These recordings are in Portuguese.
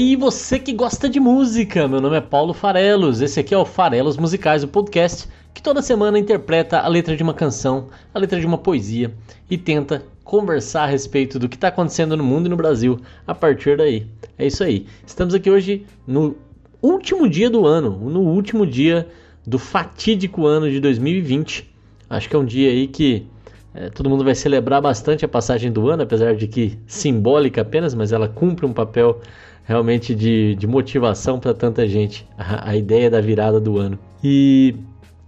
Aí, você que gosta de música. Meu nome é Paulo Farelos. Esse aqui é o Farelos Musicais, o podcast que toda semana interpreta a letra de uma canção, a letra de uma poesia e tenta conversar a respeito do que está acontecendo no mundo e no Brasil a partir daí. É isso aí. Estamos aqui hoje no último dia do ano, no último dia do fatídico ano de 2020. Acho que é um dia aí que é, todo mundo vai celebrar bastante a passagem do ano, apesar de que simbólica apenas, mas ela cumpre um papel realmente de, de motivação para tanta gente, a, a, ideia da virada do ano. E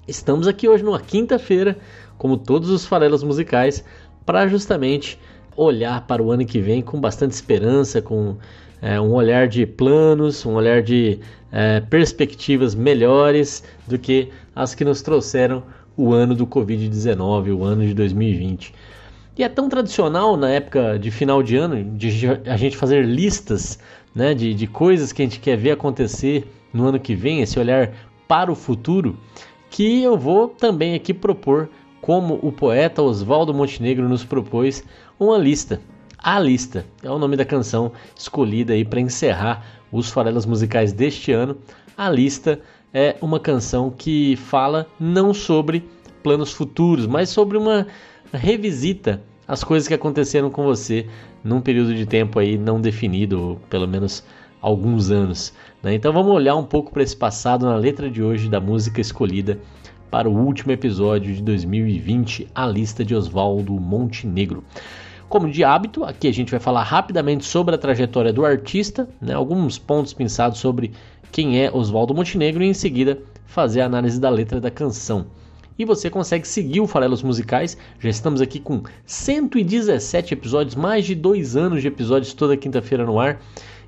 estamos aqui hoje numa quinta-feira, como todos os farelos musicais, para justamente olhar para o ano que vem com bastante esperança, com é, um olhar de planos, um olhar de é, perspectivas melhores do que as que nos trouxeram o ano do Covid-19, o ano de 2020. E é tão tradicional na época de final de ano de a gente fazer listas né, de, de coisas que a gente quer ver acontecer no ano que vem, esse olhar para o futuro, que eu vou também aqui propor, como o poeta Oswaldo Montenegro nos propôs, uma lista. A lista é o nome da canção escolhida aí para encerrar os farelas musicais deste ano. A lista é uma canção que fala não sobre planos futuros, mas sobre uma revisita às coisas que aconteceram com você num período de tempo aí não definido, pelo menos alguns anos. Né? Então vamos olhar um pouco para esse passado na letra de hoje da música escolhida para o último episódio de 2020, a lista de Oswaldo Montenegro. Como de hábito, aqui a gente vai falar rapidamente sobre a trajetória do artista, né? alguns pontos pensados sobre quem é Oswaldo Montenegro e em seguida fazer a análise da letra da canção. E você consegue seguir o Farelos Musicais. Já estamos aqui com 117 episódios, mais de dois anos de episódios toda quinta-feira no ar.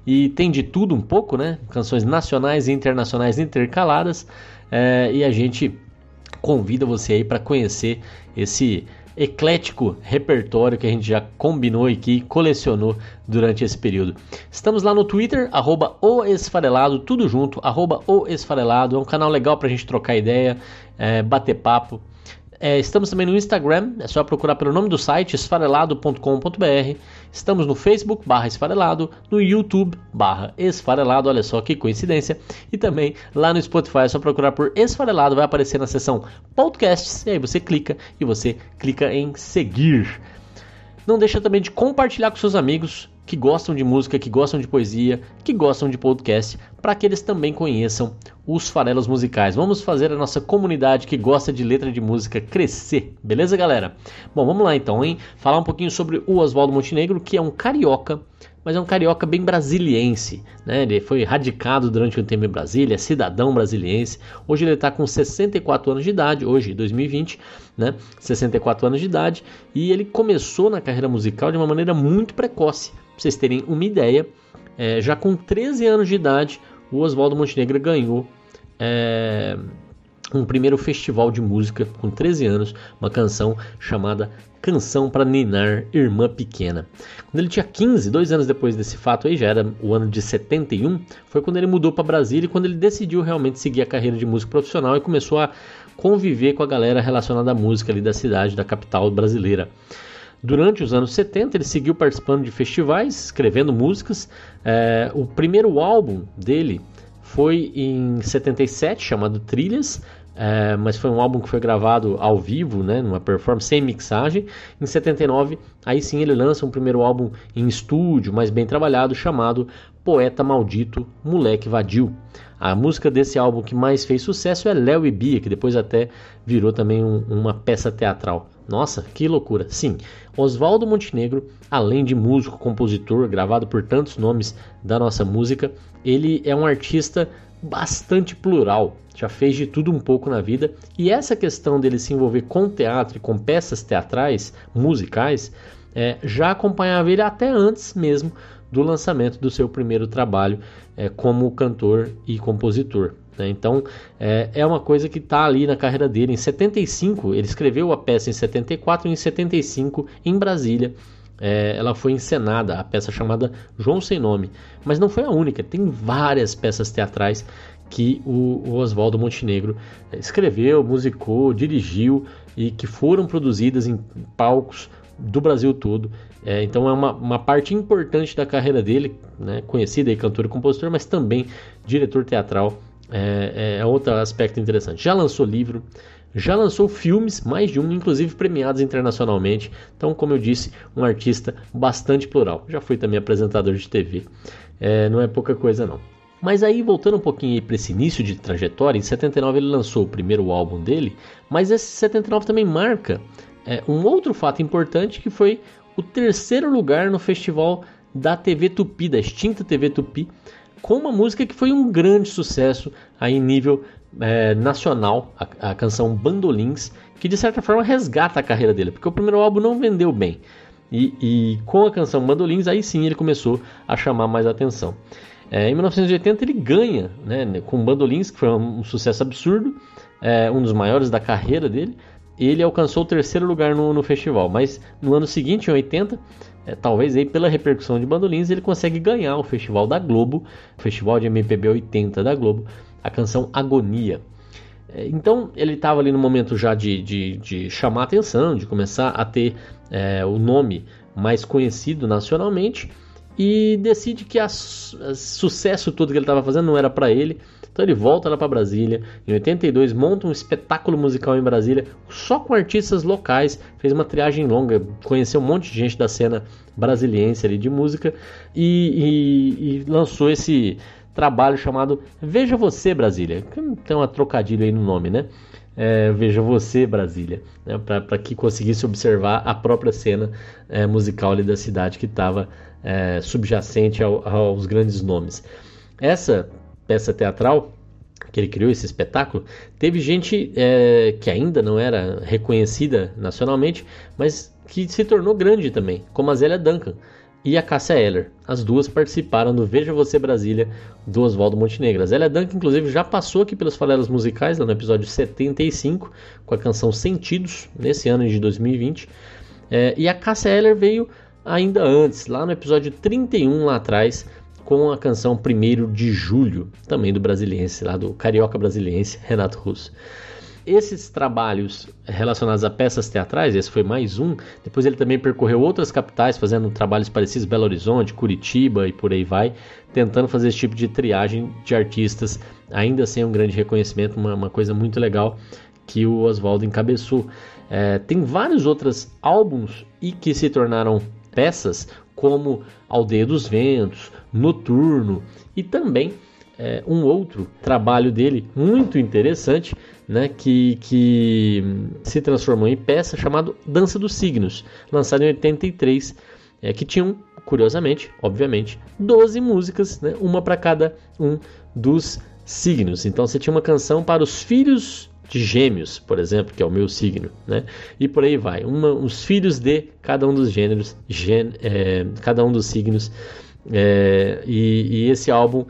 E tem de tudo um pouco, né? Canções nacionais e internacionais intercaladas. É, e a gente convida você aí para conhecer esse eclético repertório que a gente já combinou aqui, colecionou durante esse período. Estamos lá no Twitter, arroba o Esfarelado, tudo junto, arroba o Esfarelado. É um canal legal para a gente trocar ideia, é, bater papo. É, estamos também no Instagram, é só procurar pelo nome do site, esfarelado.com.br. Estamos no Facebook, barra esfarelado, no YouTube, barra esfarelado, olha só que coincidência. E também lá no Spotify, é só procurar por esfarelado, vai aparecer na seção podcasts, e aí você clica e você clica em seguir. Não deixa também de compartilhar com seus amigos que gostam de música, que gostam de poesia, que gostam de podcast, para que eles também conheçam os farelos musicais. Vamos fazer a nossa comunidade que gosta de letra de música crescer, beleza, galera? Bom, vamos lá então, hein? Falar um pouquinho sobre o Oswaldo Montenegro, que é um carioca, mas é um carioca bem brasiliense, né? Ele foi radicado durante um tempo em Brasília, é cidadão brasiliense. Hoje ele está com 64 anos de idade, hoje 2020, né? 64 anos de idade, e ele começou na carreira musical de uma maneira muito precoce. Pra vocês terem uma ideia, é, já com 13 anos de idade, o Oswaldo Montenegro ganhou é, um primeiro festival de música com 13 anos, uma canção chamada Canção para Ninar Irmã Pequena. Quando ele tinha 15, dois anos depois desse fato aí, já era o ano de 71, foi quando ele mudou para Brasília e quando ele decidiu realmente seguir a carreira de músico profissional e começou a conviver com a galera relacionada à música ali da cidade, da capital brasileira. Durante os anos 70, ele seguiu participando de festivais, escrevendo músicas. É, o primeiro álbum dele foi em 77, chamado Trilhas, é, mas foi um álbum que foi gravado ao vivo, né, numa performance sem mixagem. Em 79, aí sim ele lança um primeiro álbum em estúdio, mais bem trabalhado, chamado Poeta Maldito, Moleque Vadio. A música desse álbum que mais fez sucesso é Léo e Bia, que depois até virou também um, uma peça teatral. Nossa, que loucura! Sim, Oswaldo Montenegro, além de músico, compositor, gravado por tantos nomes da nossa música, ele é um artista bastante plural, já fez de tudo um pouco na vida, e essa questão dele se envolver com teatro e com peças teatrais, musicais, é, já acompanhava ele até antes mesmo do lançamento do seu primeiro trabalho é, como cantor e compositor. Né? Então é, é uma coisa que está ali na carreira dele. Em 75, ele escreveu a peça em 74 e em 75, em Brasília, é, ela foi encenada, a peça chamada João Sem Nome. Mas não foi a única, tem várias peças teatrais que o, o Oswaldo Montenegro escreveu, musicou, dirigiu e que foram produzidas em palcos do Brasil todo. É, então é uma, uma, parte importante da carreira dele, né, conhecido aí cantor e compositor, mas também diretor teatral. É, é, é outro aspecto interessante. Já lançou livro, já lançou filmes, mais de um, inclusive premiados internacionalmente. Então, como eu disse, um artista bastante plural. Já fui também apresentador de TV. É, não é pouca coisa não. Mas aí, voltando um pouquinho para esse início de trajetória, em 79 ele lançou o primeiro álbum dele, mas esse 79 também marca é, um outro fato importante que foi o terceiro lugar no festival da TV Tupi, da extinta TV Tupi, com uma música que foi um grande sucesso aí em nível é, nacional, a, a, canção Bandolins, que de certa forma resgata a carreira dele, porque o primeiro álbum não vendeu bem. E, e com a canção Bandolins, aí sim ele começou a chamar mais atenção. É, em 1980 ele ganha né, com Bandolins, que foi um, sucesso absurdo, é, um dos maiores da carreira dele. Ele alcançou o terceiro lugar no, no festival, mas no ano seguinte, em 80, é, talvez aí pela repercussão de Bandolins, ele consegue ganhar o festival da Globo, o festival de MPB 80 da Globo, a canção Agonia. É, então ele estava ali no momento já de, de, de, chamar atenção, de começar a ter é, o nome mais conhecido nacionalmente e decide que o sucesso todo que ele estava fazendo não era para ele. Então ele volta lá para Brasília. Em 82 monta um espetáculo musical em Brasília só com artistas locais. Fez uma triagem longa, conheceu um monte de gente da cena brasiliense ali de música e, e, e lançou esse trabalho chamado Veja Você Brasília. Tem uma trocadilho aí no nome, né? É, Veja Você Brasília, né? para que conseguisse observar a própria cena é, musical ali da cidade que estava é, subjacente ao, aos grandes nomes. Essa peça teatral que ele criou esse espetáculo, teve gente é, que ainda não era reconhecida nacionalmente, mas que se tornou grande também, como a Zélia Duncan e a Cássia Eller. As duas participaram do Veja Você Brasília do Oswaldo Montenegro. A Zélia Duncan, inclusive, já passou aqui pelas farelas musicais, lá no episódio 75, com a canção Sentidos, nesse ano de 2020. É, e a Cássia Eller veio ainda antes, lá no episódio 31 lá atrás, com a canção 1 de Julho, também do brasiliense, lá do carioca brasiliense Renato Russo. Esses trabalhos relacionados a peças teatrais, esse foi mais um. Depois ele também percorreu outras capitais, fazendo trabalhos parecidos, Belo Horizonte, Curitiba e por aí vai, tentando fazer esse tipo de triagem de artistas, ainda sem um grande reconhecimento, uma, uma coisa muito legal que o Oswaldo encabeçou. É, tem vários outros álbuns e que se tornaram peças, como Aldeia dos Ventos, Noturno e também é, um outro trabalho dele muito interessante, né, que, que se transformou em peça chamado Dança dos Signos, lançado em 83, é, que tinham, curiosamente, obviamente, 12 músicas, né, uma para cada um dos signos. Então você tinha uma canção para os filhos de gêmeos, por exemplo, que é o meu signo, né? E por aí vai. Uma, os filhos de cada um dos gêneros, é, cada um dos signos. É, e, e, esse álbum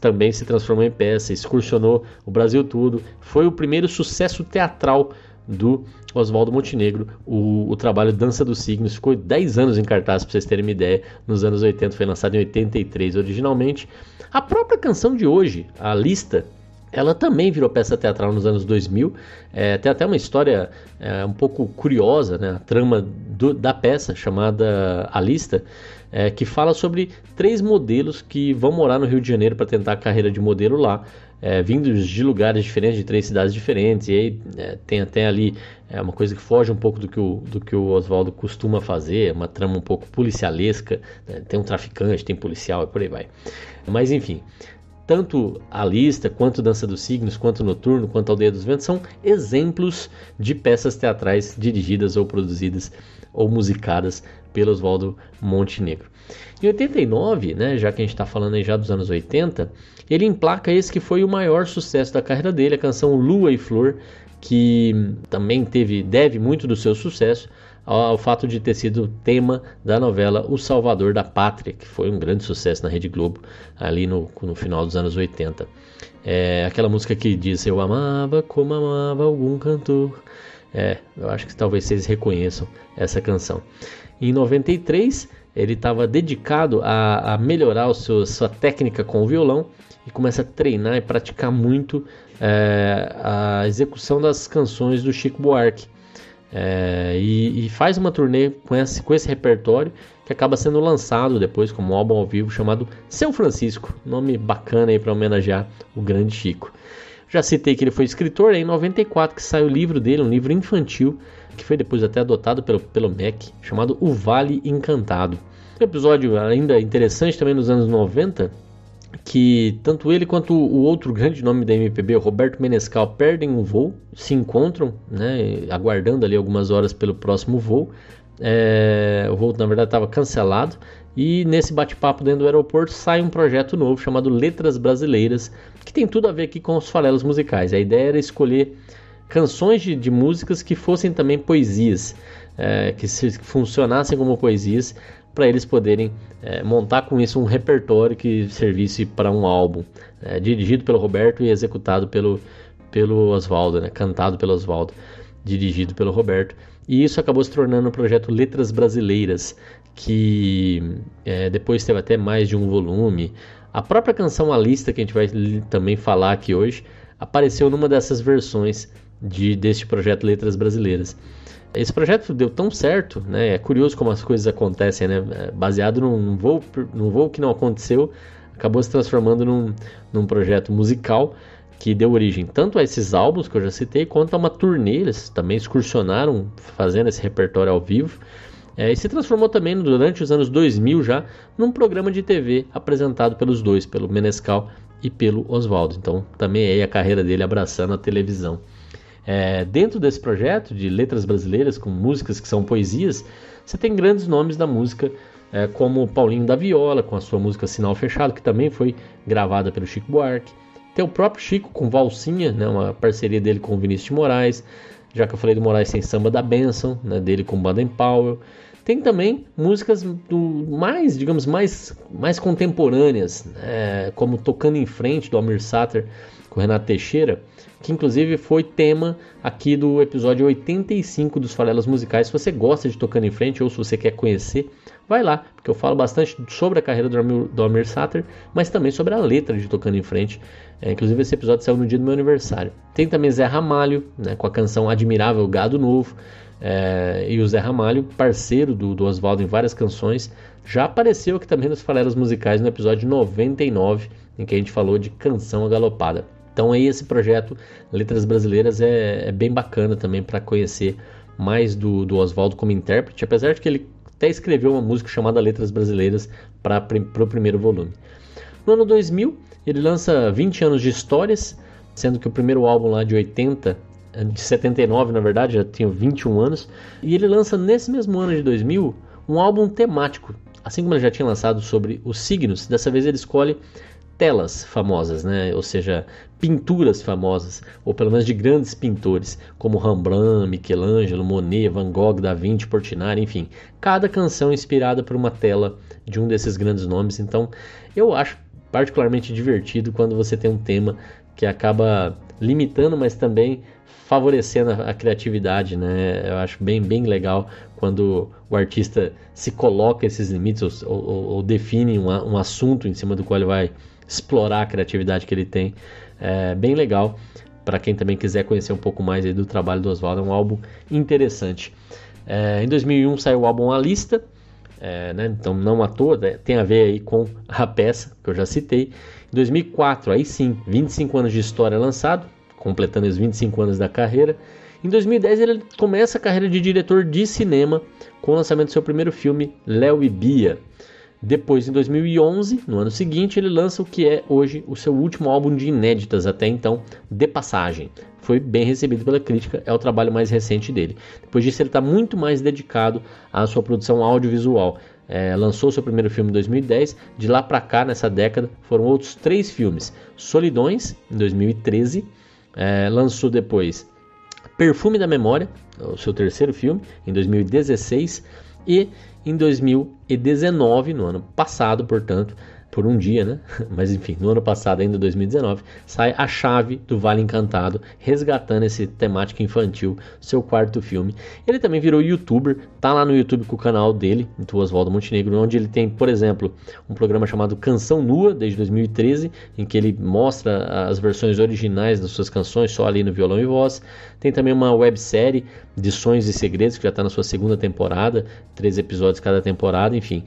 também se transformou em peça, excursionou o Brasil todo. Foi o primeiro sucesso teatral do Oswaldo Montenegro. O, o, trabalho Dança dos Signos ficou 10 anos em cartaz, para vocês terem uma ideia. Nos anos 80 foi lançado em 83 originalmente. A própria canção de hoje, a lista ela também virou peça teatral nos anos 2000. É, tem até uma história é, um pouco curiosa, né? a trama do, da peça chamada A Lista, é, que fala sobre três modelos que vão morar no Rio de Janeiro para tentar a carreira de modelo lá, é, vindos de lugares diferentes, de três cidades diferentes. E aí é, tem até ali é, uma coisa que foge um pouco do que o, do que o Oswaldo costuma fazer, uma trama um pouco policialesca. Né? Tem um traficante, tem policial e por aí vai. Mas enfim, tanto a lista, quanto Dança dos Signos, quanto Noturno, quanto Aldeia dos Ventos são exemplos de peças teatrais dirigidas ou produzidas ou musicadas pelo Oswaldo Montenegro. Em 89, né, já que a gente está falando aí já dos anos 80, ele emplaca esse que foi o maior sucesso da carreira dele, a canção Lua e Flor, que também teve deve muito do seu sucesso ao fato de ter sido tema da novela O Salvador da Pátria, que foi um grande sucesso na Rede Globo ali no, no final dos anos 80. É aquela música que diz Eu amava como amava algum cantor. É, eu acho que talvez vocês reconheçam essa canção. Em 93, ele estava dedicado a, a melhorar seu, sua técnica com o violão e começa a treinar e praticar muito é, a execução das canções do Chico Buarque. É, e, e, faz uma turnê com esse, com esse repertório que acaba sendo lançado depois como um álbum ao vivo chamado Seu Francisco, nome bacana aí para homenagear o grande Chico. Já citei que ele foi escritor, é em 94 que sai o livro dele, um livro infantil, que foi depois até adotado pelo, pelo MEC, chamado O Vale Encantado. Um episódio ainda interessante também nos anos 90, que tanto ele quanto o outro grande nome da MPB, o Roberto Menescal, perdem um voo, se encontram, né, aguardando ali algumas horas pelo próximo voo. É, o voo na verdade estava cancelado e nesse bate-papo dentro do aeroporto sai um projeto novo chamado Letras Brasileiras, que tem tudo a ver aqui com os farelos musicais. A ideia era escolher canções de, de músicas que fossem também poesias, é, que, se, que funcionassem como poesias, para eles poderem é, montar com isso um repertório que servisse para um álbum, é, dirigido pelo Roberto e executado pelo, pelo Oswaldo, né, cantado pelo Oswaldo, dirigido pelo Roberto. E isso acabou se tornando o projeto Letras Brasileiras, que é, depois teve até mais de um volume. A própria canção A Lista, que a gente vai também falar aqui hoje, apareceu numa dessas versões de, deste projeto Letras Brasileiras. Esse projeto deu tão certo, né? É curioso como as coisas acontecem, né? É, baseado num voo, num voo que não aconteceu, acabou se transformando num, num projeto musical que deu origem tanto a esses álbuns que eu já citei, quanto a uma turnê. Eles também excursionaram fazendo esse repertório ao vivo. É, e se transformou também durante os anos 2000 já num programa de TV apresentado pelos dois, pelo Menescal e pelo Oswaldo. Então também é aí a carreira dele abraçando a televisão. É, dentro desse projeto de letras brasileiras com músicas que são poesias, você tem grandes nomes da música, é, como Paulinho da Viola, com a sua música Sinal Fechado, que também foi gravada pelo Chico Buarque. Tem o próprio Chico com Valsinha, né, uma parceria dele com Vinícius de Moraes. Já que eu falei do Moraes, tem Samba da Benção, né, dele com Baden Powell. Tem também músicas do mais, digamos, mais, mais contemporâneas, né, como Tocando em Frente, do Almir Sater, com Renato Teixeira, que inclusive foi tema aqui do episódio 85 dos Farelas Musicais. Se você gosta de Tocando em Frente ou se você quer conhecer, vai lá, porque eu falo bastante sobre a carreira do Almir, do Almir Sater, mas também sobre a letra de Tocando em Frente. É, inclusive esse episódio saiu no dia do meu aniversário. Tem também Zé Ramalho, né, com a canção Admirável Gado Novo. É, e o Zé Ramalho, parceiro do, do Oswaldo em várias canções, já apareceu aqui também nos Faleras Musicais no episódio 99, em que a gente falou de Canção Agalopada. Então aí esse projeto Letras Brasileiras é, é bem bacana também para conhecer mais do, do Oswaldo como intérprete, apesar de que ele até escreveu uma música chamada Letras Brasileiras para o primeiro volume. No ano 2000, ele lança 20 anos de histórias, sendo que o primeiro álbum lá de 80 de 79 na verdade, já tinha 21 anos, e ele lança nesse mesmo ano de 2000 um álbum temático. Assim como ele já tinha lançado sobre os signos, dessa vez ele escolhe telas famosas, né? ou seja, pinturas famosas, ou pelo menos de grandes pintores, como Rembrandt, Michelangelo, Monet, Van Gogh, Da Vinci, Portinari, enfim. Cada canção inspirada por uma tela de um desses grandes nomes. Então, eu acho particularmente divertido quando você tem um tema que acaba limitando, mas também favorecendo a, a, criatividade, né? Eu acho bem, bem legal quando o artista se coloca esses limites ou, ou, ou define um, um, assunto em cima do qual ele vai explorar a criatividade que ele tem. É bem legal para quem também quiser conhecer um pouco mais do trabalho do Oswaldo. É um álbum interessante. É, em 2001 saiu o álbum A Lista, é, né? então não à toa, né? tem a ver aí com a peça que eu já citei. Em 2004, aí sim, 25 anos de história lançado, completando os 25 anos da carreira. Em 2010 ele começa a carreira de diretor de cinema com o lançamento do seu primeiro filme, Léo e Bia. Depois, em 2011, no ano seguinte, ele lança o que é hoje o seu último álbum de inéditas até então, De Passagem. Foi bem recebido pela crítica, é o trabalho mais recente dele. Depois disso, ele está muito mais dedicado à sua produção audiovisual. É, lançou seu primeiro filme em 2010. De lá para cá, nessa década, foram outros três filmes: Solidões, em 2013, é, lançou depois Perfume da Memória, o seu terceiro filme, em 2016, e em 2019, no ano passado, portanto, por um dia, né? Mas enfim, no ano passado, ainda 2019, sai A Chave do Vale Encantado, resgatando esse temática infantil, seu quarto filme. Ele também virou youtuber, tá lá no YouTube com o canal dele, do Oswaldo Montenegro, onde ele tem, por exemplo, um programa chamado Canção Nua, desde 2013, em que ele mostra as versões originais das suas canções, só ali no violão e voz. Tem também uma websérie de Sonhos e Segredos, que já está na sua segunda temporada, três episódios cada temporada, enfim.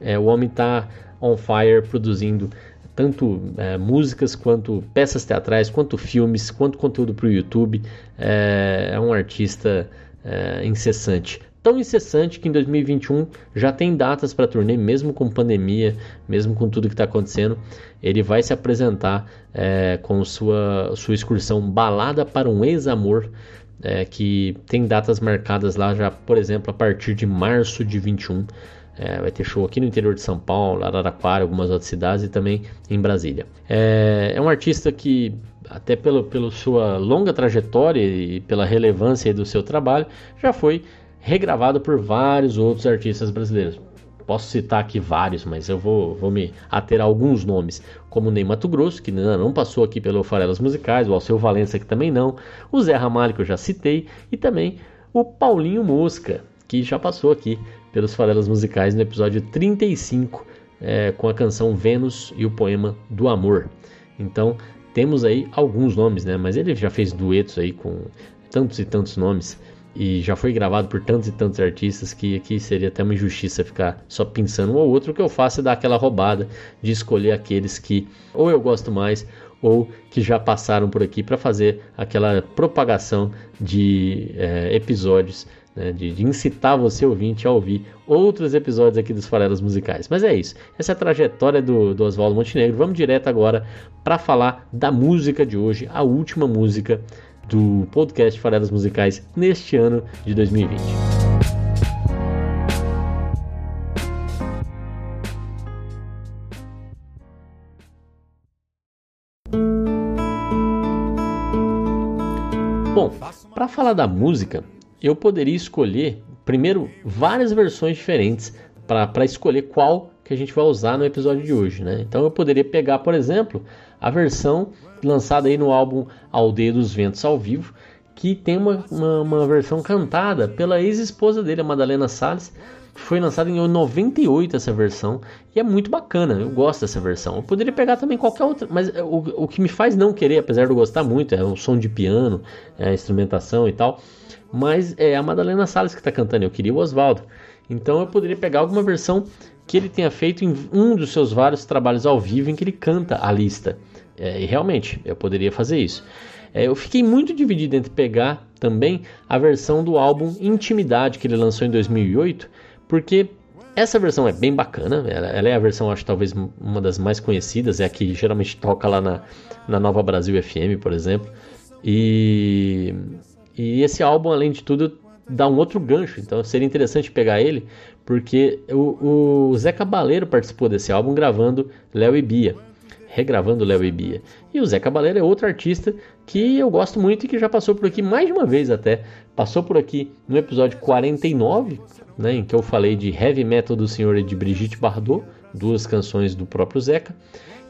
É, o homem está on fire produzindo tanto é, músicas quanto peças teatrais, quanto filmes, quanto conteúdo para o YouTube. É, é, um artista é, incessante. Tão incessante que em 2021 já tem datas para turnê, mesmo com pandemia, mesmo com tudo que está acontecendo. Ele vai se apresentar é, com sua, sua excursão Balada para um Ex-Amor, é, que tem datas marcadas lá já, por exemplo, a partir de março de 21. É, vai ter show aqui no interior de São Paulo, Araraquara, algumas outras cidades e também em Brasília. É, é um artista que, até pelo, pela sua longa trajetória e pela relevância do seu trabalho, já foi regravado por vários outros artistas brasileiros. Posso citar aqui vários, mas eu vou, vou me ater a alguns nomes, como Ney Mato Grosso, que não passou aqui pelo Farelas Musicais, o Alceu Valença, que também não, o Zé Ramalho, que eu já citei, e também o Paulinho Mosca, que já passou aqui pelos farelas musicais no episódio 35, é, com a canção Vênus e o poema do Amor. Então temos aí alguns nomes, né? Mas ele já fez duetos aí com tantos e tantos nomes e já foi gravado por tantos e tantos artistas que aqui seria até uma injustiça ficar só pensando um ou outro. O que eu faço é dar aquela roubada de escolher aqueles que ou eu gosto mais ou que já passaram por aqui para fazer aquela propagação de é, episódios né, de, de, incitar você ouvinte a ouvir outros episódios aqui dos Farelas Musicais. Mas é isso, essa é a trajetória do, do Oswaldo Montenegro. Vamos direto agora para falar da música de hoje, a última música do podcast Farelas Musicais neste ano de 2020. Bom, para falar da música, eu poderia escolher, primeiro, várias versões diferentes para escolher qual que a gente vai usar no episódio de hoje. Né? Então eu poderia pegar, por exemplo, a versão lançada aí no álbum Aldeia dos Ventos ao vivo, que tem uma, uma, uma versão cantada pela ex-esposa dele, a Madalena Salles. Foi lançada em 98 essa versão e é muito bacana, eu gosto dessa versão. Eu poderia pegar também qualquer outra, mas o, o que me faz não querer, apesar de eu gostar muito, é o som de piano, é a instrumentação e tal mas é a Madalena Salles que está cantando, eu queria o Oswaldo. Então eu poderia pegar alguma versão que ele tenha feito em um dos seus vários trabalhos ao vivo em que ele canta a lista. É, e realmente, eu poderia fazer isso. É, eu fiquei muito dividido entre pegar também a versão do álbum Intimidade que ele lançou em 2008, porque essa versão é bem bacana, ela, ela, é a versão, acho talvez uma das mais conhecidas, é a que geralmente toca lá na, na Nova Brasil FM, por exemplo. E e esse álbum, além de tudo, dá um outro gancho, então seria interessante pegar ele, porque o, o Zé Cabaleiro participou desse álbum gravando Léo e Bia, regravando Léo e Bia. E o Zé Cabaleiro é outro artista que eu gosto muito e que já passou por aqui mais de uma vez até. Passou por aqui no episódio 49, né, em que eu falei de Heavy Metal do Senhor e de Brigitte Bardot, duas canções do próprio Zeca.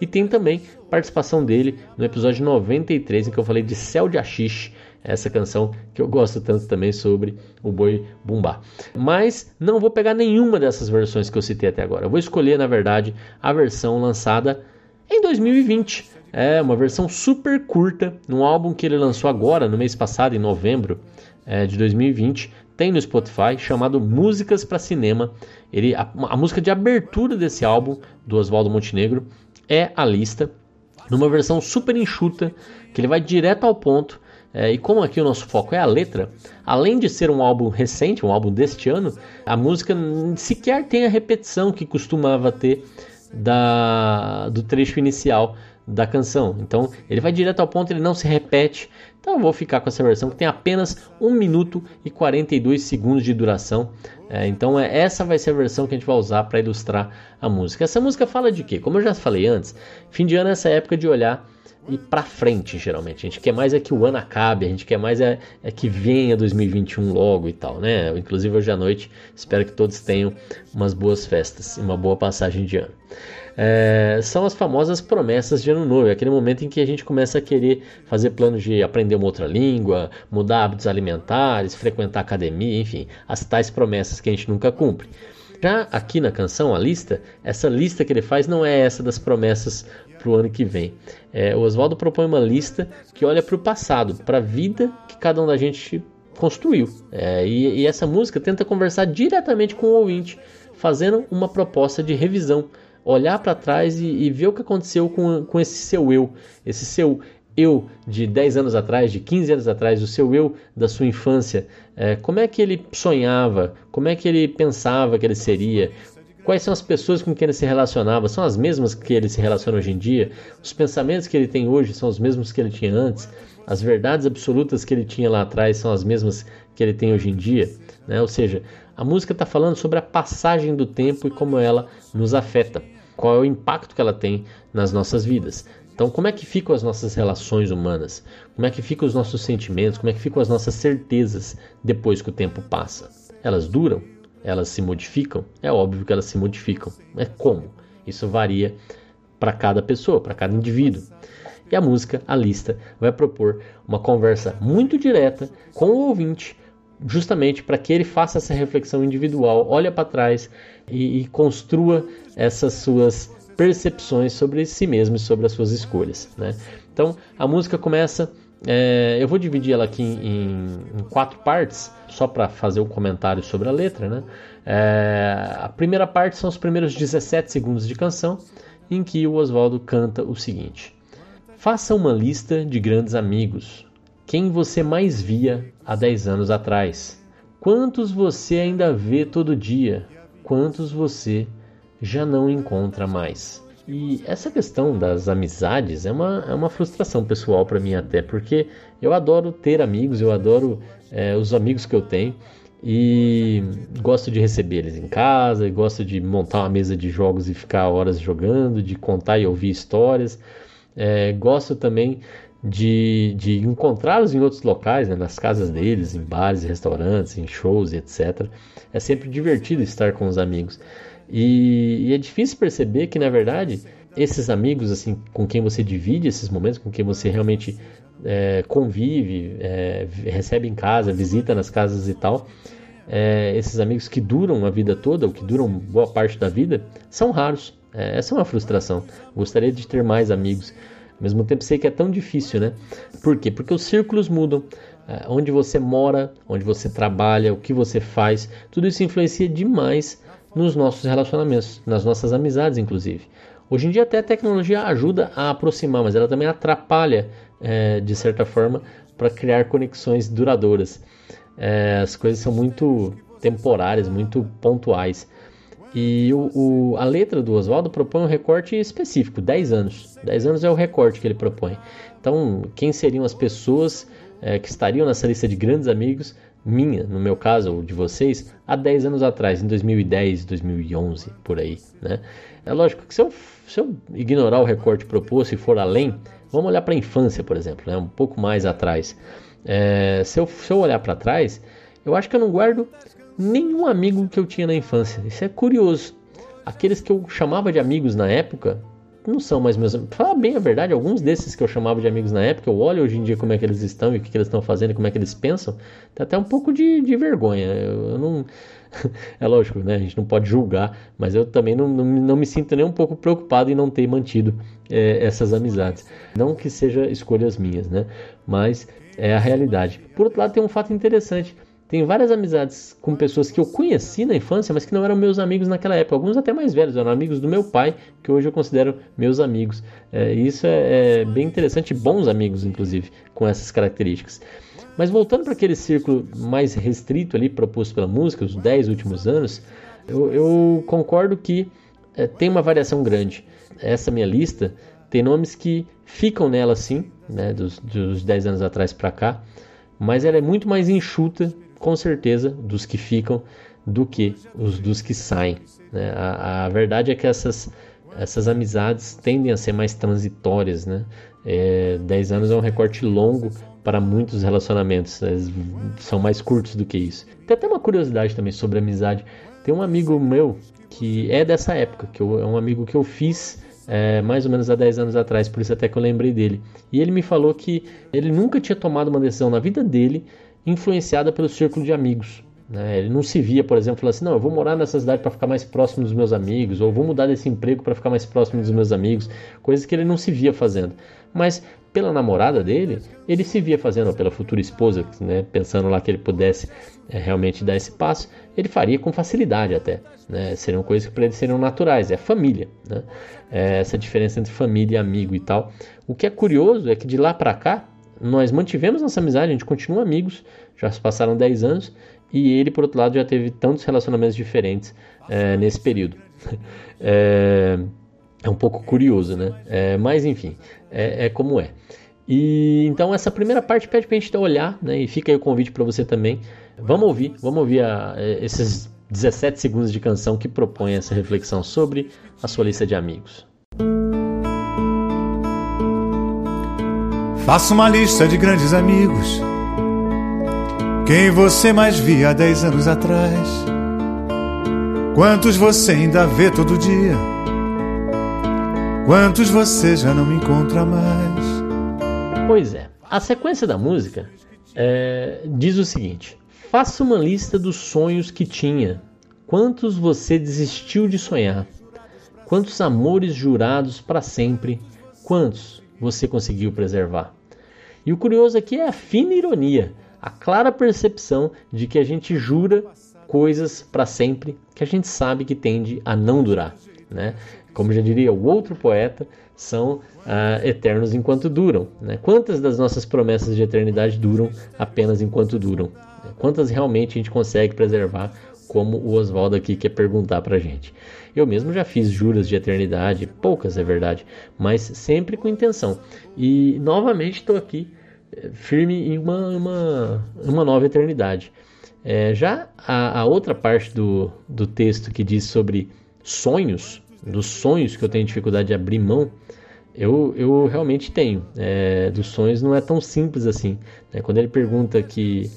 E tem também participação dele no episódio 93, em que eu falei de Céu de Achixe, essa canção que eu gosto tanto também sobre o boi bumbá. Mas não vou pegar nenhuma dessas versões que eu citei até agora. Eu vou escolher, na verdade, a versão lançada em 2020. É uma versão super curta, num álbum que ele lançou agora, no mês passado, em novembro é, de 2020. Tem no Spotify, chamado Músicas para Cinema. Ele, a, a música de abertura desse álbum, do Oswaldo Montenegro, é a lista, numa versão super enxuta, que ele vai direto ao ponto é, e como aqui o nosso foco é a letra, além de ser um álbum recente, um álbum deste ano, a música sequer tem a repetição que costumava ter da, do trecho inicial da canção. Então ele vai direto ao ponto, ele não se repete. Então eu vou ficar com essa versão que tem apenas 1 minuto e 42 segundos de duração. É, então é, essa vai ser a versão que a gente vai usar para ilustrar a música. Essa música fala de quê? Como eu já falei antes, fim de ano é essa época de olhar ir para frente, geralmente. A gente quer mais é que o ano acabe, a gente quer mais é, é que venha 2021 logo e tal, né? Inclusive hoje à noite, espero que todos tenham umas boas festas e uma boa passagem de ano. É, são as famosas promessas de ano novo, é aquele momento em que a gente começa a querer fazer planos de aprender uma outra língua, mudar hábitos alimentares, frequentar academia, enfim, as tais promessas que a gente nunca cumpre. Já aqui na canção, a lista, essa lista que ele faz não é essa das promessas para o ano que vem. É, o Oswaldo propõe uma lista que olha para o passado, para a vida que cada um da gente construiu. É, e, e, essa música tenta conversar diretamente com o ouvinte, fazendo uma proposta de revisão. Olhar para trás e, e, ver o que aconteceu com, com esse seu eu, esse seu eu de 10 anos atrás, de 15 anos atrás, o seu eu da sua infância, é, como é que ele sonhava, como é que ele pensava que ele seria, quais são as pessoas com quem ele se relacionava, são as mesmas que ele se relaciona hoje em dia, os pensamentos que ele tem hoje são os mesmos que ele tinha antes, as verdades absolutas que ele tinha lá atrás são as mesmas que ele tem hoje em dia, né? ou seja, a música está falando sobre a passagem do tempo e como ela nos afeta, qual é o impacto que ela tem nas nossas vidas. Então, como é que ficam as nossas relações humanas? Como é que ficam os nossos sentimentos? Como é que ficam as nossas certezas depois que o tempo passa? Elas duram? Elas se modificam? É óbvio que elas se modificam. É como? Isso varia para cada pessoa, para cada indivíduo. E a música, a lista, vai propor uma conversa muito direta com o ouvinte, justamente para que ele faça essa reflexão individual, olhe para trás e, e construa essas suas percepções sobre si mesmo e sobre as suas escolhas. Né? Então a música começa. É, eu vou dividir ela aqui em, em quatro partes, só para fazer um comentário sobre a letra. Né? É, a primeira parte são os primeiros 17 segundos de canção, em que o Oswaldo canta o seguinte: Faça uma lista de grandes amigos. Quem você mais via há 10 anos atrás? Quantos você ainda vê todo dia? Quantos você já não encontra mais. E essa questão das amizades é uma, é uma frustração pessoal para mim até, porque eu adoro ter amigos, eu adoro é, os amigos que eu tenho e gosto de receber eles em casa, gosto de montar uma mesa de jogos e ficar horas jogando, de contar e ouvir histórias. É, gosto também de, de encontrá-los em outros locais, né, nas casas deles, em bares, restaurantes, em shows, etc. É sempre divertido estar com os amigos. E, e, é difícil perceber que, na verdade, esses amigos assim com quem você divide esses momentos, com quem você realmente é, convive, é, recebe em casa, visita nas casas e tal, é, esses amigos que duram a vida toda, ou que duram boa parte da vida, são raros. É, essa é uma frustração. Gostaria de ter mais amigos. Ao mesmo tempo, sei que é tão difícil, né? Por quê? Porque os círculos mudam. É, onde você mora, onde você trabalha, o que você faz, tudo isso influencia demais nos nossos relacionamentos, nas nossas amizades, inclusive. Hoje em dia, até a tecnologia ajuda a aproximar, mas ela também atrapalha, é, de certa forma, para criar conexões duradouras. É, as coisas são muito temporárias, muito pontuais. E o, o, a letra do Oswaldo propõe um recorte específico, 10 anos. 10 anos é o recorte que ele propõe. Então, quem seriam as pessoas é, que estariam nessa lista de grandes amigos minha, no meu caso, ou de vocês, há 10 anos atrás, em 2010, 2011, por aí, né? É lógico que se eu, se eu ignorar o recorte proposto e for além, vamos olhar para a infância, por exemplo, né? um pouco mais atrás. É, se, eu, se eu olhar para trás, eu acho que eu não guardo nenhum amigo que eu tinha na infância. Isso é curioso. Aqueles que eu chamava de amigos na época, não são mais meus amigos. Falar bem a verdade, alguns desses que eu chamava de amigos na época, eu olho hoje em dia como é que eles estão e o que, que eles estão fazendo, como é que eles pensam, dá até um pouco de, de vergonha. Eu, eu não. é lógico, né? A gente não pode julgar, mas eu também não, não, não me sinto nem um pouco preocupado em não ter mantido é, essas amizades. Não que seja escolhas minhas, né? Mas é a realidade. Por outro lado, tem um fato interessante. Tenho várias amizades com pessoas que eu conheci na infância, mas que não eram meus amigos naquela época. Alguns até mais velhos, eram amigos do meu pai, que hoje eu considero meus amigos. É, isso é, é, bem interessante, bons amigos, inclusive, com essas características. Mas voltando para aquele círculo mais restrito ali, proposto pela música, os 10 últimos anos, eu, eu concordo que é, tem uma variação grande. Essa minha lista tem nomes que ficam nela sim, né, dos, dos 10 anos atrás para cá, mas ela é muito mais enxuta com certeza, dos que ficam do que os dos que saem. Né? A, a, verdade é que essas essas amizades tendem a ser mais transitórias, né? É, 10 anos é um recorte longo para muitos relacionamentos, são mais curtos do que isso. Tem até uma curiosidade também sobre amizade. Tem um amigo meu que é dessa época, que eu, é um amigo que eu fiz é, mais ou menos há 10 anos atrás, por isso até que eu lembrei dele. E ele me falou que ele nunca tinha tomado uma decisão na vida dele influenciada pelo círculo de amigos. Né? Ele não se via, por exemplo, falando assim: não, eu vou morar nessa cidade para ficar mais próximo dos meus amigos, ou vou mudar desse emprego para ficar mais próximo dos meus amigos, coisas que ele não se via fazendo. Mas pela namorada dele, ele se via fazendo, ou pela futura esposa, né? pensando lá que ele pudesse é, realmente dar esse passo, ele faria com facilidade até. Né? Seriam coisas que para ele seriam naturais, é família. Né? É essa diferença entre família e amigo e tal. O que é curioso é que de lá para cá, nós mantivemos nossa amizade, a gente continua amigos, já se passaram 10 anos, e ele, por outro lado, já teve tantos relacionamentos diferentes é, nesse período. é, é, um pouco curioso, né? É, mas enfim, é, é, como é. E então essa primeira parte pede pra gente olhar, né? E fica aí o convite para você também. Vamos ouvir, vamos ouvir a, é, esses 17 segundos de canção que propõe essa reflexão sobre a sua lista de amigos. Faça uma lista de grandes amigos quem você mais via há dez anos atrás? Quantos você ainda vê todo dia? Quantos você já não encontra mais? Pois é, a sequência da música é, diz o seguinte: faça uma lista dos sonhos que tinha. Quantos você desistiu de sonhar? Quantos amores jurados para sempre? Quantos você conseguiu preservar? E o curioso aqui é a fina ironia a clara percepção de que a gente jura coisas para sempre que a gente sabe que tende a não durar. Né? Como já diria o outro poeta, são uh, eternos enquanto duram. Né? Quantas das nossas promessas de eternidade duram apenas enquanto duram? Quantas realmente a gente consegue preservar, como o Oswaldo aqui quer perguntar para gente? Eu mesmo já fiz juras de eternidade, poucas é verdade, mas sempre com intenção. E novamente estou aqui firme em uma, uma, uma nova eternidade. É, já a, a, outra parte do, do texto que diz sobre sonhos, dos sonhos que eu tenho dificuldade de abrir mão, eu, eu realmente tenho. É, dos sonhos não é tão simples assim. Né? Quando ele pergunta que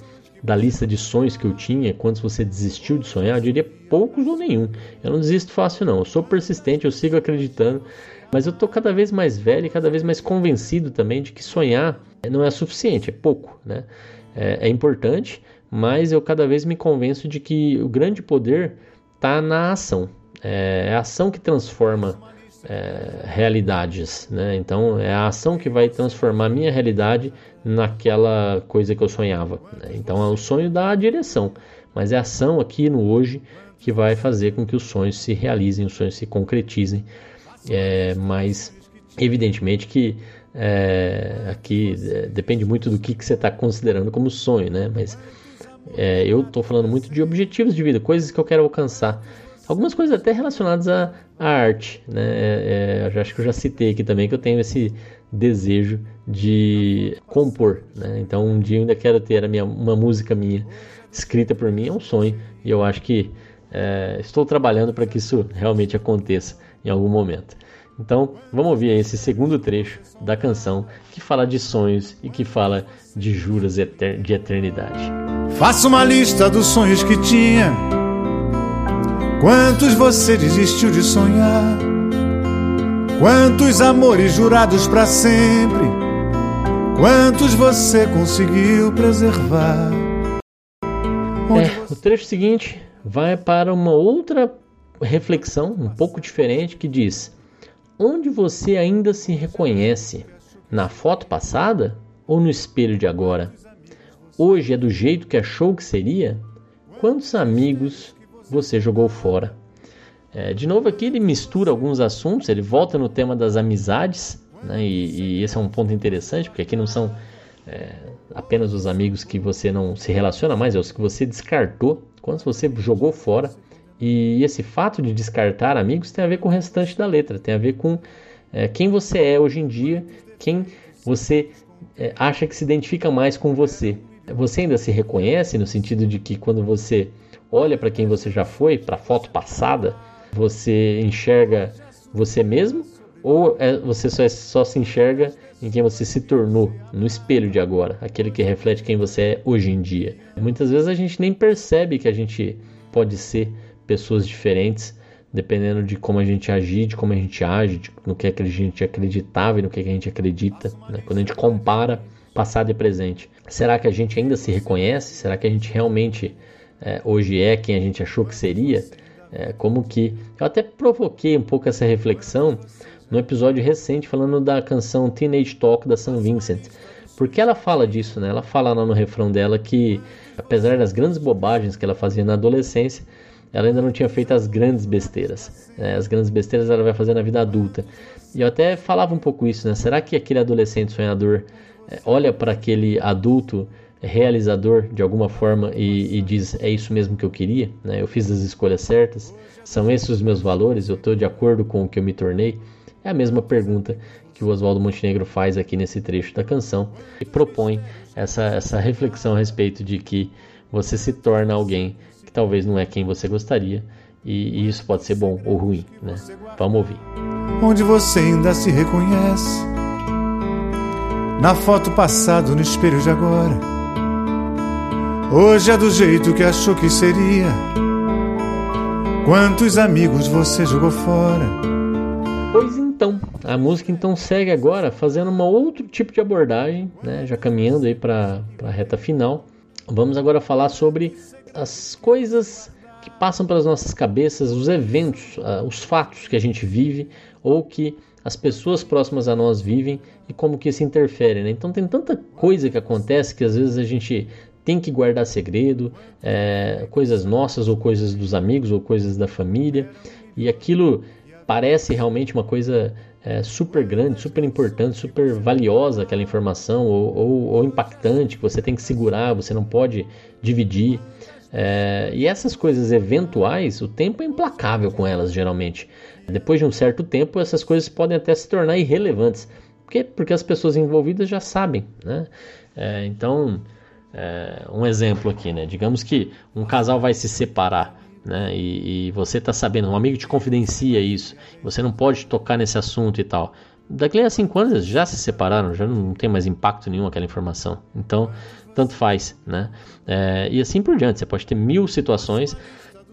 da lista de sonhos que eu tinha, quantos você desistiu de sonhar, eu diria poucos ou nenhum. Eu não desisto fácil não. Eu sou persistente, eu sigo acreditando. Mas eu tô cada vez mais velho e cada vez mais convencido também de que sonhar não é suficiente, é pouco, né? É, é importante, mas eu cada vez me convenço de que o grande poder está na ação. É, é a ação que transforma é, realidades, né? Então é a ação que vai transformar a minha realidade naquela coisa que eu sonhava. Né? Então é o sonho da direção, mas é a ação aqui no hoje que vai fazer com que os sonhos se realizem, os sonhos se concretizem é, mas evidentemente que é, aqui é, depende muito do que, que você está considerando como sonho, né? Mas é, eu estou falando muito de objetivos de vida, coisas que eu quero alcançar. Algumas coisas até relacionadas à, à arte, né? É, é acho que eu já citei aqui também que eu tenho esse desejo de compor, né? Então um dia eu ainda quero ter minha, uma música minha escrita por mim, é um sonho e eu acho que é, estou trabalhando para que isso realmente aconteça em algum momento. Então, vamos ouvir esse segundo trecho da canção que fala de sonhos e que fala de juras de eternidade. Faça uma lista dos sonhos que tinha. Quantos você desistiu de sonhar? Quantos amores jurados para sempre? Quantos você conseguiu preservar? É, o trecho seguinte vai para uma outra reflexão um pouco diferente que diz: onde você ainda se reconhece? Na foto passada ou no espelho de agora? Hoje é do jeito que achou que seria? Quantos amigos você jogou fora? É, de novo aqui ele mistura alguns assuntos, ele volta no tema das amizades, né, e, e, esse é um ponto interessante, porque aqui não são é, apenas os amigos que você não se relaciona mais, é os que você descartou, quantos você jogou fora. E esse fato de descartar amigos tem a ver com o restante da letra, tem a ver com é, quem você é hoje em dia, quem você é, acha que se identifica mais com você. Você ainda se reconhece no sentido de que quando você olha para quem você já foi, para a foto passada, você enxerga você mesmo ou é, você só, é, só se enxerga em quem você se tornou no espelho de agora, aquele que reflete quem você é hoje em dia. Muitas vezes a gente nem percebe que a gente pode ser pessoas diferentes, dependendo de como a gente agir, de como a gente age, de, no que, é que a gente acreditava e no que, é que a gente acredita. Né? Quando a gente compara passado e presente, será que a gente ainda se reconhece? Será que a gente realmente é, hoje é quem a gente achou que seria? É, como que eu até provoquei um pouco essa reflexão no episódio recente falando da canção Teenage Talk da St. Vincent. Porque ela fala disso, né? Ela fala lá no refrão dela que, apesar das grandes bobagens que ela fazia na adolescência, ela ainda não tinha feito as grandes besteiras. Né? As grandes besteiras ela vai fazer na vida adulta. E eu até falava um pouco isso, né? Será que aquele adolescente sonhador é, olha para aquele adulto realizador de alguma forma e, e, diz é isso mesmo que eu queria, né? Eu fiz as escolhas certas, são esses os meus valores, eu estou de acordo com o que eu me tornei. É a mesma pergunta que o Oswaldo Montenegro faz aqui nesse trecho da canção e propõe essa, essa reflexão a respeito de que você se torna alguém que talvez não é quem você gostaria e, e isso pode ser bom ou ruim, né? Vamos ouvir. Onde você ainda se reconhece na foto passado no espelho de agora. Hoje é do jeito que achou que seria. Quantos amigos você jogou fora? Pois então, a música então segue agora fazendo uma outro tipo de abordagem, né? já caminhando aí para a reta final. Vamos agora falar sobre as coisas que passam pelas nossas cabeças, os eventos, uh, os fatos que a gente vive ou que as pessoas próximas a nós vivem e como que isso interfere. Né? Então tem tanta coisa que acontece que às vezes a gente tem que guardar segredo, é, coisas nossas ou coisas dos amigos ou coisas da família e aquilo parece realmente uma coisa é, super grande, super importante, super valiosa aquela informação ou, ou, ou, impactante que você tem que segurar, você não pode dividir. É, e essas coisas eventuais, o tempo é implacável com elas geralmente. Depois de um certo tempo, essas coisas podem até se tornar irrelevantes. Por quê? Porque as pessoas envolvidas já sabem. Né? É, então, é, um exemplo aqui, né? digamos que um casal vai se separar né? E, e você está sabendo, um amigo te confidencia isso, você não pode tocar nesse assunto e tal. Daqui a cinco anos eles já se separaram, já não tem mais impacto nenhum aquela informação. Então, tanto faz, né? É, e assim por diante, você pode ter mil situações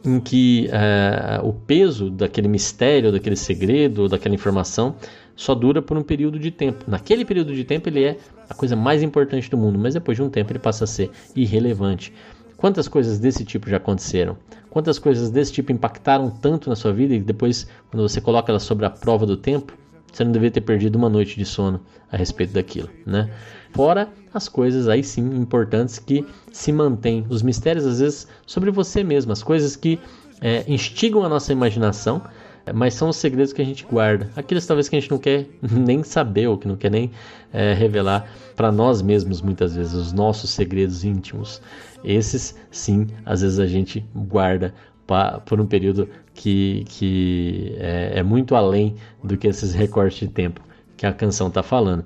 em que é, o peso daquele mistério, daquele segredo, daquela informação só dura por um período de tempo. Naquele período de tempo ele é a coisa mais importante do mundo, mas depois de um tempo ele passa a ser irrelevante. Quantas coisas desse tipo já aconteceram? Quantas coisas desse tipo impactaram tanto na sua vida e depois, quando você coloca elas sobre a prova do tempo, você não deveria ter perdido uma noite de sono a respeito daquilo, né? Fora as coisas aí sim importantes que se mantêm, os mistérios às vezes sobre você mesmo, as coisas que é, instigam a nossa imaginação, mas são os segredos que a gente guarda, aqueles talvez que a gente não quer nem saber ou que não quer nem é, revelar para nós mesmos muitas vezes, os nossos segredos íntimos. Esses, sim, às vezes a gente guarda por um período que, que é, é muito além do que esses recortes de tempo que a canção está falando.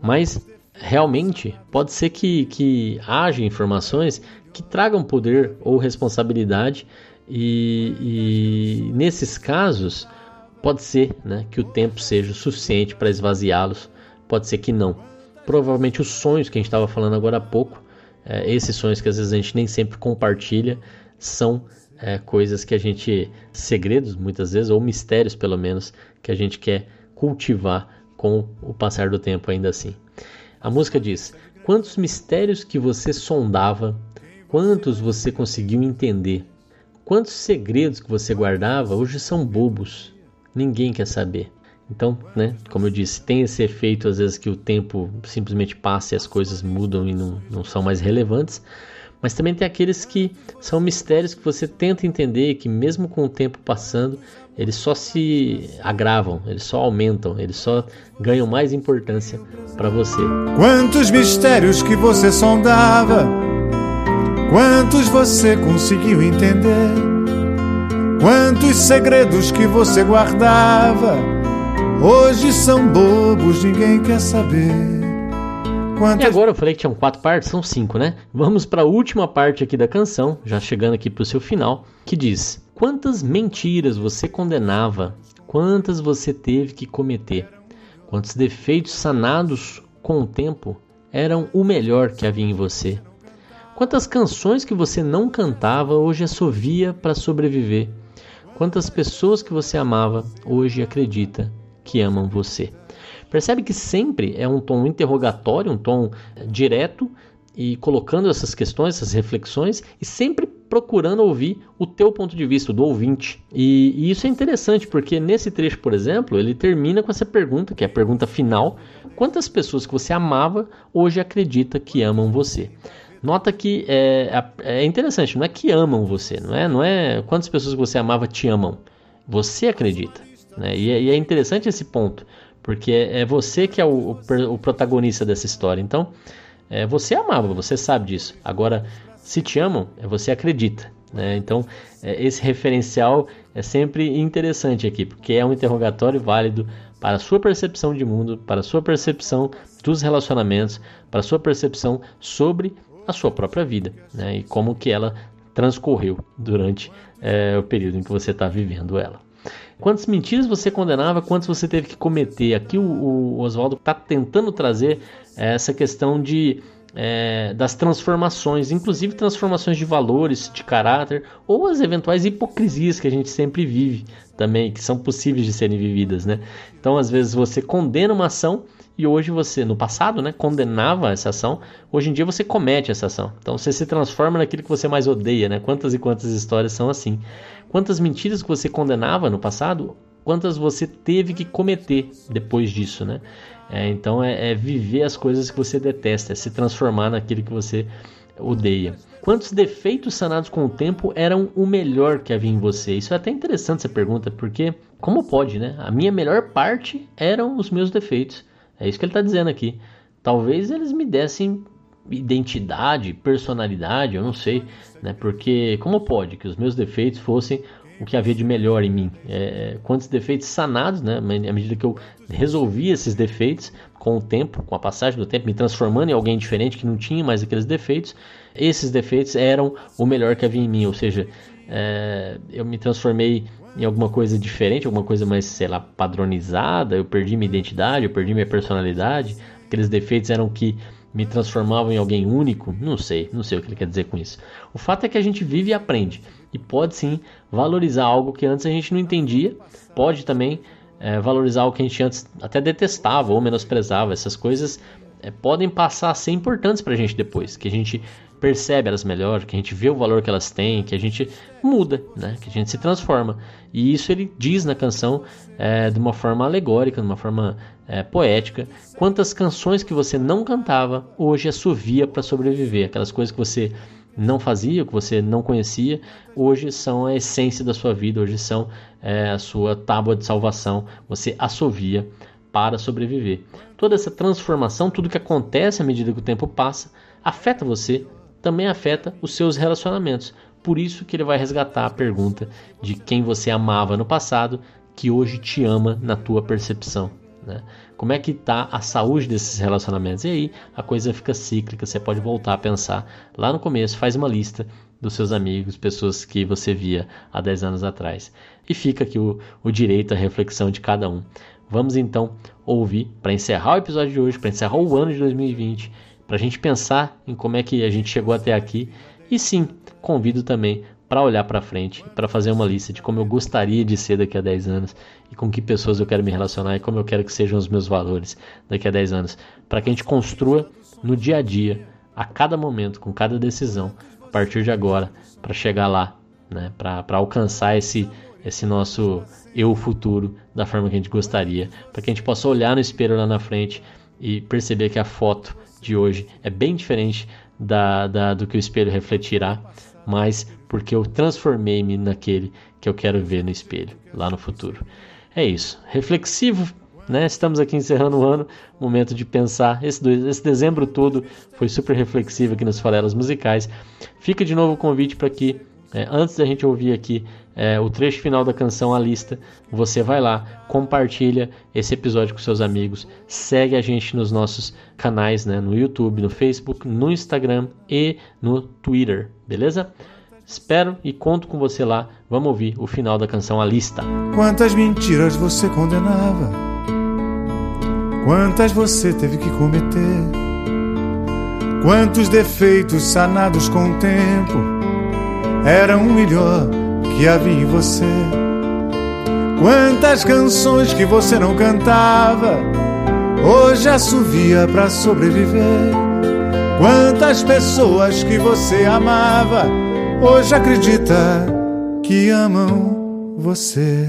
Mas realmente pode ser que, que haja informações que tragam poder ou responsabilidade, e, e nesses casos pode ser né, que o tempo seja suficiente para esvaziá-los, pode ser que não. Provavelmente os sonhos que a gente estava falando agora há pouco é, esses sonhos que às vezes a gente nem sempre compartilha são é, coisas que a gente, segredos muitas vezes, ou mistérios pelo menos, que a gente quer cultivar com o passar do tempo ainda assim. A música diz: Quantos mistérios que você sondava, quantos você conseguiu entender, quantos segredos que você guardava hoje são bobos, ninguém quer saber. Então, né, como eu disse, tem esse efeito às vezes que o tempo simplesmente passa e as coisas mudam e não, não são mais relevantes. Mas também tem aqueles que são mistérios que você tenta entender que mesmo com o tempo passando, eles só se agravam, eles só aumentam, eles só ganham mais importância para você. Quantos mistérios que você sondava, quantos você conseguiu entender, quantos segredos que você guardava Hoje são bobos, ninguém quer saber. Quantas... E agora eu falei que tinham quatro partes, são cinco, né? Vamos para a última parte aqui da canção, já chegando aqui para o seu final, que diz: Quantas mentiras você condenava, quantas você teve que cometer, quantos defeitos sanados com o tempo eram o melhor que havia em você. Quantas canções que você não cantava hoje assovia para sobreviver. Quantas pessoas que você amava hoje acredita que amam você. Percebe que sempre é um tom interrogatório, um tom direto e colocando essas questões, essas reflexões e sempre procurando ouvir o teu ponto de vista, do ouvinte. E, e, isso é interessante porque nesse trecho, por exemplo, ele termina com essa pergunta, que é a pergunta final: quantas pessoas que você amava hoje acredita que amam você? Nota que é, é interessante, não é que amam você, não é, não é quantas pessoas que você amava te amam, você acredita. Né? E, é, e é interessante esse ponto, porque é, é você que é o, o, o protagonista dessa história. Então, é, você amava, você sabe disso. Agora, se te amam, é você acredita. Né? Então, é, esse referencial é sempre interessante aqui, porque é um interrogatório válido para a sua percepção de mundo, para a sua percepção dos relacionamentos, para a sua percepção sobre a sua própria vida né? e como que ela transcorreu durante é, o período em que você está vivendo ela. Quantas mentiras você condenava, quantas você teve que cometer? Aqui o, o Oswaldo está tentando trazer essa questão de é, das transformações, inclusive transformações de valores, de caráter, ou as eventuais hipocrisias que a gente sempre vive também, que são possíveis de serem vividas, né? Então, às vezes você condena uma ação e hoje você, no passado, né, condenava essa ação, hoje em dia você comete essa ação. Então você se transforma naquilo que você mais odeia, né? Quantas e quantas histórias são assim? Quantas mentiras que você condenava no passado, quantas você teve que cometer depois disso, né? É, então é, é, viver as coisas que você detesta, é se transformar naquilo que você odeia. Quantos defeitos sanados com o tempo eram o melhor que havia em você? Isso é até interessante essa pergunta, porque como pode, né? A minha melhor parte eram os meus defeitos. É isso que ele está dizendo aqui. Talvez eles me dessem identidade, personalidade, eu não sei, né? Porque como pode que os meus defeitos fossem o que havia de melhor em mim? É, quantos defeitos sanados, né? À medida que eu resolvi esses defeitos com o tempo, com a passagem do tempo, me transformando em alguém diferente que não tinha mais aqueles defeitos, esses defeitos eram o melhor que havia em mim, ou seja, é, eu me transformei em alguma coisa diferente, alguma coisa mais, sei lá, padronizada, eu perdi minha identidade, eu perdi minha personalidade, aqueles defeitos eram que me transformavam em alguém único, não sei, não sei o que ele quer dizer com isso. O fato é que a gente vive e aprende e pode sim valorizar algo que antes a gente não entendia, pode também é, valorizar algo que a gente antes até detestava ou menosprezava. Essas coisas é, podem passar a ser importantes para a gente depois, que a gente percebe elas melhor, que a gente vê o valor que elas têm, que a gente muda, né? que a gente se transforma. E isso ele diz na canção é, de uma forma alegórica, de uma forma é, poética. Quantas canções que você não cantava hoje assovia para sobreviver, aquelas coisas que você não fazia, que você não conhecia, hoje são a essência da sua vida, hoje são é, a sua tábua de salvação. Você assovia para sobreviver. Toda essa transformação, tudo que acontece à medida que o tempo passa, afeta você também afeta os seus relacionamentos. Por isso que ele vai resgatar a pergunta de quem você amava no passado, que hoje te ama na tua percepção. Né? Como é que está a saúde desses relacionamentos? E aí a coisa fica cíclica, você pode voltar a pensar lá no começo, faz uma lista dos seus amigos, pessoas que você via há 10 anos atrás. E fica aqui o, o direito à reflexão de cada um. Vamos então ouvir, para encerrar o episódio de hoje, para encerrar o ano de 2020, para a gente pensar em como é que a gente chegou até aqui. E sim, convido também para olhar para frente, para fazer uma lista de como eu gostaria de ser daqui a 10 anos e com que pessoas eu quero me relacionar e como eu quero que sejam os meus valores daqui a 10 anos, para que a gente construa no dia a dia, a cada momento, com cada decisão, a partir de agora, para chegar lá, né, para alcançar esse esse nosso eu futuro da forma que a gente gostaria, para que a gente possa olhar no espelho lá na frente e perceber que a foto de hoje é bem diferente da, da, do que o espelho refletirá, mas porque eu transformei-me naquele que eu quero ver no espelho lá no futuro. É isso. Reflexivo, né? Estamos aqui encerrando o ano, momento de pensar. Esse, esse dezembro todo foi super reflexivo aqui nas farelas musicais. Fica de novo o convite para que, é, antes da gente ouvir aqui é, o trecho final da canção, a lista. Você vai lá, compartilha esse episódio com seus amigos, segue a gente nos nossos canais, né, no YouTube, no Facebook, no Instagram e no Twitter, beleza? Espero e conto com você lá. Vamos ouvir o final da canção A Lista. Quantas mentiras você condenava? Quantas você teve que cometer? Quantos defeitos sanados com o tempo eram melhor que havia em você? Quantas canções que você não cantava hoje assovia para sobreviver? Quantas pessoas que você amava hoje acredita que amam você?